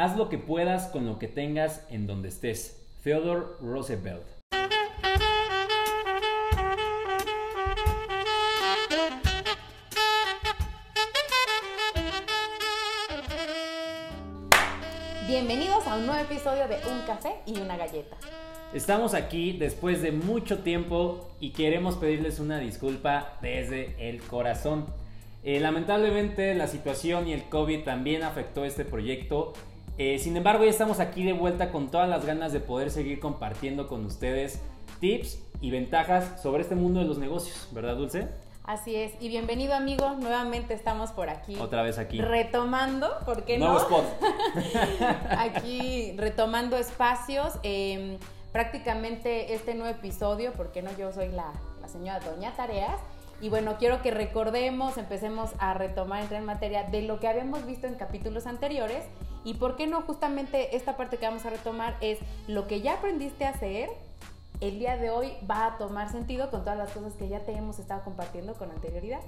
Haz lo que puedas con lo que tengas en donde estés. Theodore Roosevelt. Bienvenidos a un nuevo episodio de Un café y una galleta. Estamos aquí después de mucho tiempo y queremos pedirles una disculpa desde el corazón. Eh, lamentablemente la situación y el COVID también afectó este proyecto. Eh, sin embargo, ya estamos aquí de vuelta con todas las ganas de poder seguir compartiendo con ustedes tips y ventajas sobre este mundo de los negocios, ¿verdad, Dulce? Así es, y bienvenido amigo, nuevamente estamos por aquí. Otra vez aquí. Retomando, ¿por qué Nuevo no? spot. aquí retomando espacios. eh, prácticamente este nuevo episodio, porque no, yo soy la, la señora Doña Tareas. Y bueno, quiero que recordemos, empecemos a retomar, entrar en materia de lo que habíamos visto en capítulos anteriores. Y por qué no, justamente esta parte que vamos a retomar es lo que ya aprendiste a hacer, el día de hoy va a tomar sentido con todas las cosas que ya te hemos estado compartiendo con anterioridad.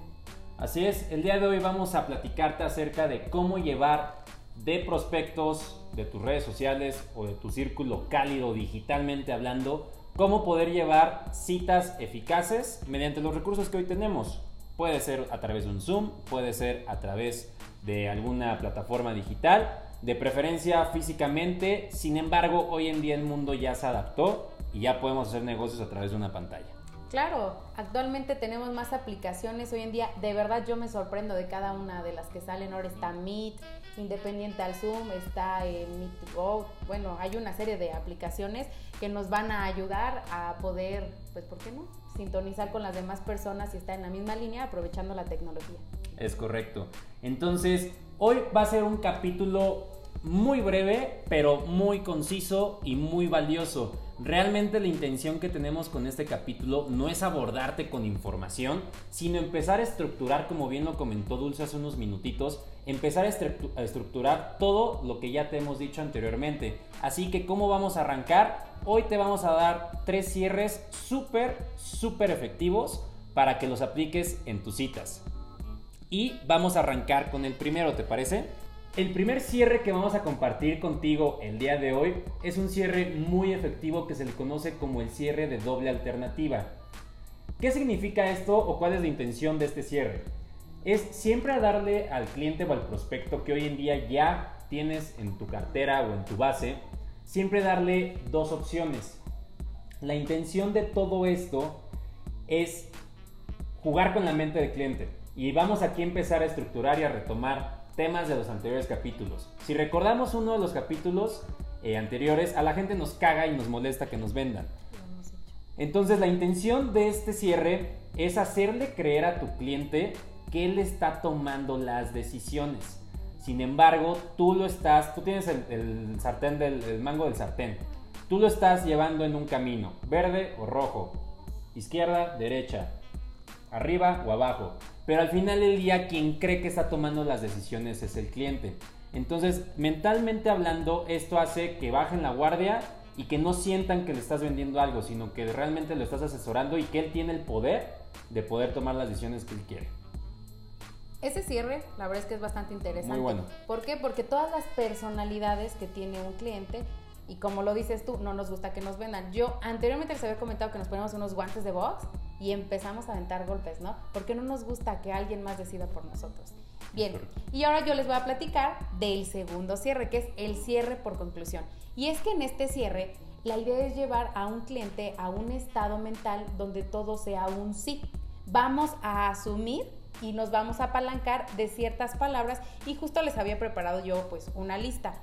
Así es, el día de hoy vamos a platicarte acerca de cómo llevar de prospectos de tus redes sociales o de tu círculo cálido digitalmente hablando, cómo poder llevar citas eficaces mediante los recursos que hoy tenemos. Puede ser a través de un Zoom, puede ser a través de alguna plataforma digital, de preferencia físicamente, sin embargo hoy en día el mundo ya se adaptó y ya podemos hacer negocios a través de una pantalla. Claro, actualmente tenemos más aplicaciones. Hoy en día, de verdad, yo me sorprendo de cada una de las que salen. Ahora está Meet, independiente al Zoom, está eh, Meet Go. Bueno, hay una serie de aplicaciones que nos van a ayudar a poder, pues, ¿por qué no? Sintonizar con las demás personas y estar en la misma línea aprovechando la tecnología. Es correcto. Entonces, hoy va a ser un capítulo muy breve, pero muy conciso y muy valioso. Realmente la intención que tenemos con este capítulo no es abordarte con información, sino empezar a estructurar, como bien lo comentó Dulce hace unos minutitos, empezar a, estru- a estructurar todo lo que ya te hemos dicho anteriormente. Así que, ¿cómo vamos a arrancar? Hoy te vamos a dar tres cierres súper, súper efectivos para que los apliques en tus citas. Y vamos a arrancar con el primero, ¿te parece? El primer cierre que vamos a compartir contigo el día de hoy es un cierre muy efectivo que se le conoce como el cierre de doble alternativa. ¿Qué significa esto o cuál es la intención de este cierre? Es siempre darle al cliente o al prospecto que hoy en día ya tienes en tu cartera o en tu base, siempre darle dos opciones. La intención de todo esto es jugar con la mente del cliente. Y vamos aquí a empezar a estructurar y a retomar temas de los anteriores capítulos. Si recordamos uno de los capítulos eh, anteriores, a la gente nos caga y nos molesta que nos vendan. Entonces la intención de este cierre es hacerle creer a tu cliente que él está tomando las decisiones. Sin embargo, tú lo estás, tú tienes el, el sartén del el mango del sartén. Tú lo estás llevando en un camino, verde o rojo, izquierda, derecha, arriba o abajo. Pero al final del día quien cree que está tomando las decisiones es el cliente. Entonces, mentalmente hablando, esto hace que bajen la guardia y que no sientan que le estás vendiendo algo, sino que realmente lo estás asesorando y que él tiene el poder de poder tomar las decisiones que él quiere. Ese cierre, la verdad es que es bastante interesante. Muy bueno. ¿Por qué? Porque todas las personalidades que tiene un cliente, y como lo dices tú, no nos gusta que nos vendan. Yo anteriormente les había comentado que nos ponemos unos guantes de box y empezamos a aventar golpes, ¿no? Porque no nos gusta que alguien más decida por nosotros. Bien, y ahora yo les voy a platicar del segundo cierre, que es el cierre por conclusión. Y es que en este cierre, la idea es llevar a un cliente a un estado mental donde todo sea un sí. Vamos a asumir y nos vamos a apalancar de ciertas palabras y justo les había preparado yo pues una lista.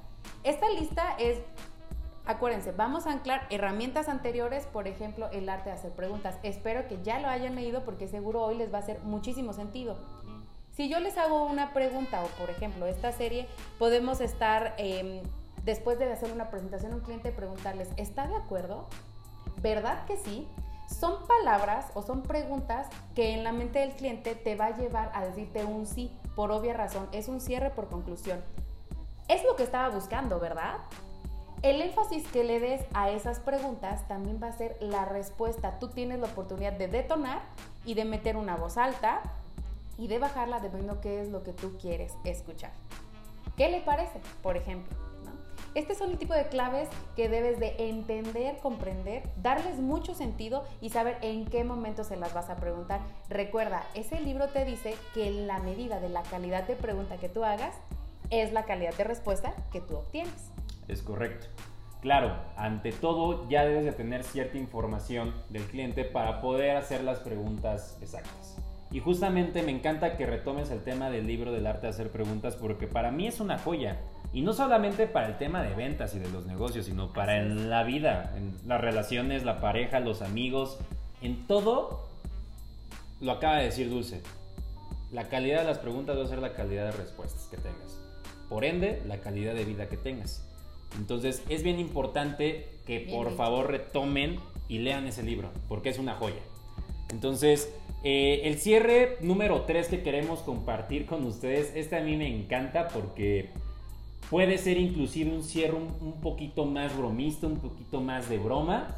Esta lista es, acuérdense, vamos a anclar herramientas anteriores, por ejemplo, el arte de hacer preguntas. Espero que ya lo hayan leído porque seguro hoy les va a hacer muchísimo sentido. Si yo les hago una pregunta o por ejemplo esta serie, podemos estar, eh, después de hacer una presentación a un cliente, preguntarles, ¿está de acuerdo? ¿Verdad que sí? Son palabras o son preguntas que en la mente del cliente te va a llevar a decirte un sí, por obvia razón, es un cierre por conclusión. Es lo que estaba buscando, ¿verdad? El énfasis que le des a esas preguntas también va a ser la respuesta. Tú tienes la oportunidad de detonar y de meter una voz alta y de bajarla dependiendo qué es lo que tú quieres escuchar. ¿Qué le parece? Por ejemplo. ¿no? Este son el tipo de claves que debes de entender, comprender, darles mucho sentido y saber en qué momento se las vas a preguntar. Recuerda, ese libro te dice que la medida de la calidad de pregunta que tú hagas es la calidad de respuesta que tú obtienes. Es correcto. Claro, ante todo ya debes de tener cierta información del cliente para poder hacer las preguntas exactas. Y justamente me encanta que retomes el tema del libro del arte de hacer preguntas porque para mí es una joya. Y no solamente para el tema de ventas y de los negocios, sino para en la vida, en las relaciones, la pareja, los amigos, en todo, lo acaba de decir Dulce. La calidad de las preguntas va a ser la calidad de respuestas que tengas. Por ende, la calidad de vida que tengas. Entonces, es bien importante que por favor retomen y lean ese libro, porque es una joya. Entonces, eh, el cierre número 3 que queremos compartir con ustedes, este a mí me encanta porque puede ser inclusive un cierre un, poquito más bromista, un poquito más de broma,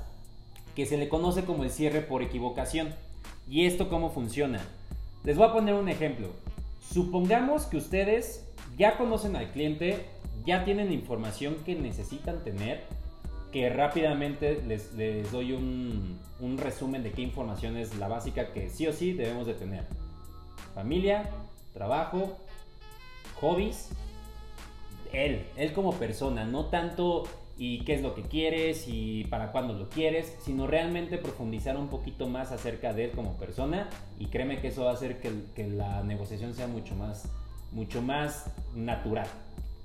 que se le conoce como el cierre por equivocación. ¿Y esto cómo funciona? Les voy a poner un ejemplo. Supongamos que ustedes ya conocen al cliente, ya tienen información que necesitan tener, que rápidamente les, doy un, resumen de qué información es la básica que sí o sí debemos de tener. Familia, trabajo, hobbies, él, él como persona, no tanto y qué es lo que quieres y para cuándo lo quieres, sino realmente profundizar un poquito más acerca de él como persona y créeme que eso va a hacer que la negociación sea mucho más, mucho más natural.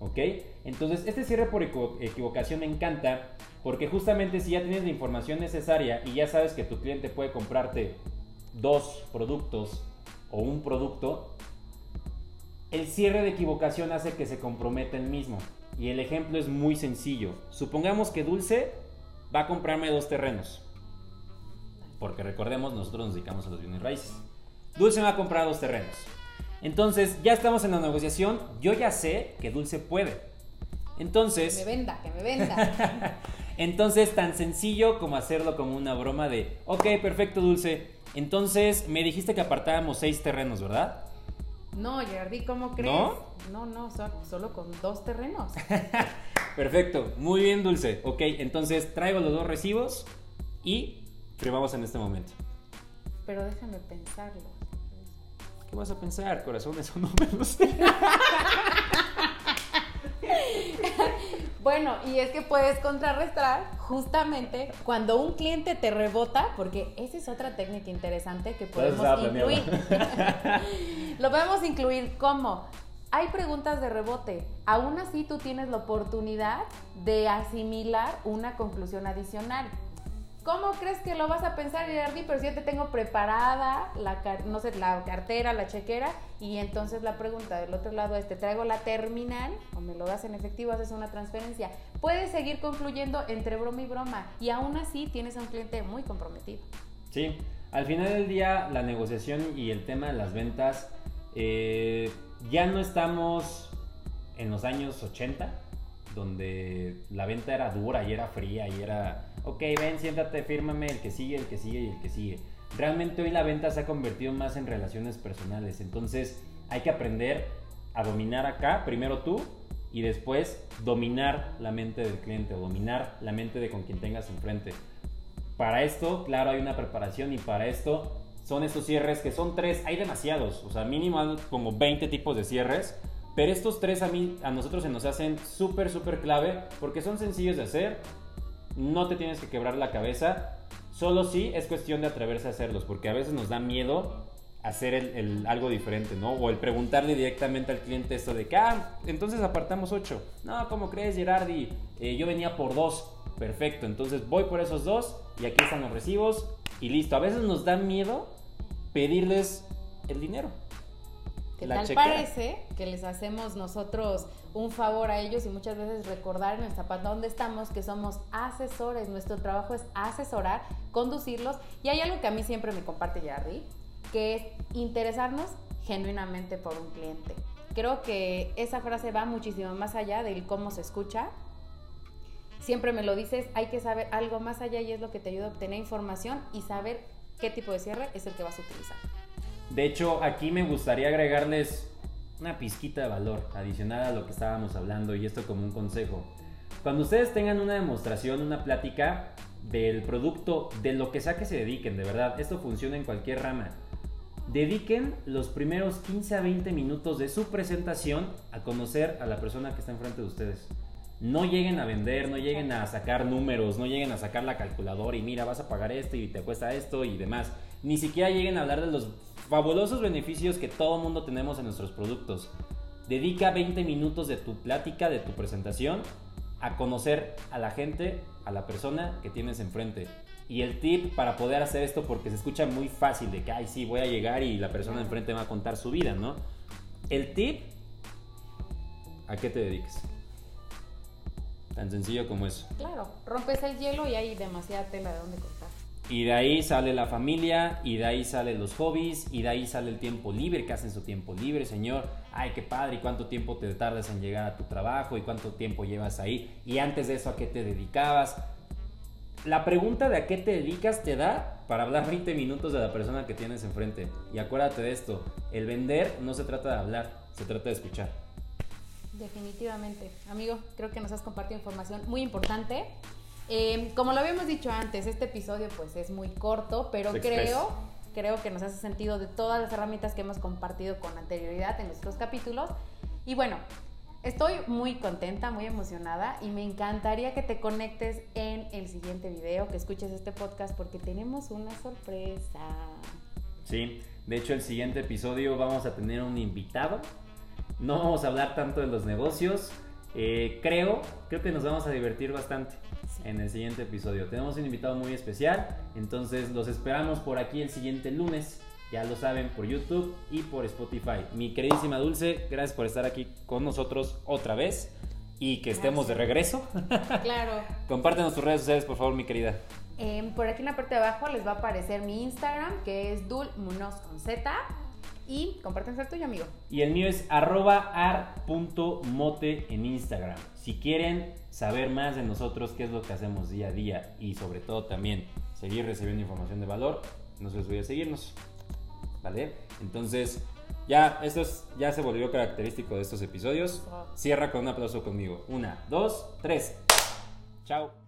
¿Ok? Entonces, este cierre por equivocación me encanta porque justamente si ya tienes la información necesaria y ya sabes que tu cliente puede comprarte dos productos o un producto, el cierre de equivocación hace que se comprometa el mismo. Y el ejemplo es muy sencillo. Supongamos que Dulce va a comprarme dos terrenos. Porque recordemos, nosotros nos dedicamos a los bienes raíces. Dulce va a comprar dos terrenos. Entonces, ya estamos en la negociación. Yo ya sé que Dulce puede. Entonces. Que me venda, que me venda. Entonces, tan sencillo como hacerlo como una broma de, ok, perfecto, Dulce. Entonces, me dijiste que apartábamos seis terrenos, ¿verdad? No, Gerardi, ¿cómo crees? ¿No? No, no, solo con dos terrenos. perfecto, muy bien, Dulce. Ok, entonces traigo los dos recibos y firmamos en este momento. Pero déjame pensarlo vas a pensar, corazón? Eso no me lo sé. bueno, y es que puedes contrarrestar justamente cuando un cliente te rebota, porque esa es otra técnica interesante que podemos incluir. lo podemos incluir como hay preguntas de rebote. Aún así, tú tienes la oportunidad de asimilar una conclusión adicional. ¿Cómo crees que lo vas a pensar, Gerardi? Pero si yo te tengo preparada la, no sé, la cartera, la chequera, y entonces la pregunta del otro lado es, ¿te traigo la terminal o me lo das en efectivo, haces una transferencia? Puedes seguir concluyendo entre broma y broma y aún así tienes a un cliente muy comprometido. Sí, al final del día la negociación y el tema de las ventas, eh, ya no estamos en los años 80, donde la venta era dura y era fría y era ok, ven, siéntate, fírmame, el que sigue, el que sigue y el que sigue. Realmente hoy la venta se ha convertido más en relaciones personales, entonces hay que aprender a dominar acá, primero tú, y después dominar la mente del cliente o dominar la mente de con quien tengas enfrente. Para esto, claro, hay una preparación y para esto son estos cierres que son tres, hay demasiados, o sea, mínimo como 20 tipos de cierres, pero estos tres a, mí, a nosotros se nos hacen súper, súper clave porque son sencillos de hacer, no te tienes que quebrar la cabeza, solo sí es cuestión de atreverse a hacerlos, porque a veces nos da miedo hacer el, algo diferente, ¿no? O el preguntarle directamente al cliente esto de que, ah, entonces apartamos 8. No, ¿cómo crees, Gerardi? Eh, yo venía por dos. Perfecto, entonces voy por esos dos y aquí están los recibos y listo. A veces nos da miedo pedirles el dinero. ¿Qué tal parece que les hacemos nosotros un favor a ellos y muchas veces recordar en el zapato donde estamos que somos asesores, nuestro trabajo es asesorar, conducirlos y hay algo que a mí siempre me comparte Jarry, que es interesarnos genuinamente por un cliente. Creo que esa frase va muchísimo más allá del cómo se escucha. Siempre me lo dices, hay que saber algo más allá y es lo que te ayuda a obtener información y saber qué tipo de cierre es el que vas a utilizar. De hecho, aquí me gustaría agregarles una pizquita de valor adicional a lo que estábamos hablando y esto como un consejo. Cuando ustedes tengan una demostración, una plática del producto, de lo que sea que se dediquen, de verdad, esto funciona en cualquier rama. Dediquen los primeros 15 a 20 minutos de su presentación a conocer a la persona que está enfrente de ustedes. No lleguen a vender, no lleguen a sacar números, no lleguen a sacar la calculadora y mira, vas a pagar esto y te cuesta esto y demás. Ni siquiera lleguen a hablar de los fabulosos beneficios que todo mundo tenemos en nuestros productos. Dedica 20 minutos de tu plática, de tu presentación, a conocer a la gente, a la persona que tienes enfrente. Y el tip para poder hacer esto, porque se escucha muy fácil de que, ay, sí, voy a llegar y la persona enfrente me va a contar su vida, ¿no? El tip, ¿a qué te dedicas? Tan sencillo como eso. Claro, rompes el hielo y hay demasiada tela de donde cortar. Y de ahí sale la familia, y de ahí salen los hobbies, y de ahí sale el tiempo libre, que hacen su tiempo libre, señor. Ay, qué padre, y cuánto tiempo te tardas en llegar a tu trabajo, y cuánto tiempo llevas ahí, y antes de eso, ¿a qué te dedicabas? La pregunta de a qué te dedicas te da para hablar 20 minutos de la persona que tienes enfrente. Y acuérdate de esto, el vender no se trata de hablar, se trata de escuchar. Definitivamente. Amigo, creo que nos has compartido información muy importante. Eh, como lo habíamos dicho antes, este episodio pues es muy corto, pero creo, creo que nos hace sentido de todas las herramientas que hemos compartido con anterioridad en nuestros capítulos. Y bueno, estoy muy contenta, muy emocionada y me encantaría que te conectes en el siguiente video, que escuches este podcast porque tenemos una sorpresa. Sí, de hecho el siguiente episodio vamos a tener un invitado. No vamos a hablar tanto de los negocios, eh, creo, creo que nos vamos a divertir bastante en el siguiente episodio. Tenemos un invitado muy especial, entonces los esperamos por aquí el siguiente lunes. Ya lo saben por YouTube y por Spotify. Mi queridísima Dulce, gracias por estar aquí con nosotros otra vez y que estemos de regreso. Claro. Compártenos tus redes sociales, por favor, mi querida. Em, por aquí en la parte de abajo les va a aparecer mi Instagram, que es dulmunoz con Z. Y compártenos el tuyo, amigo. Y el mío es arroba ar.mote en Instagram. Si quieren saber más de nosotros, qué es lo que hacemos día a día y sobre todo también seguir recibiendo información de valor, no se les olvide seguirnos. ¿Vale? Entonces, ya, esto es, ya se volvió característico de estos episodios. Cierra con un aplauso conmigo. Una, dos, tres. Chao.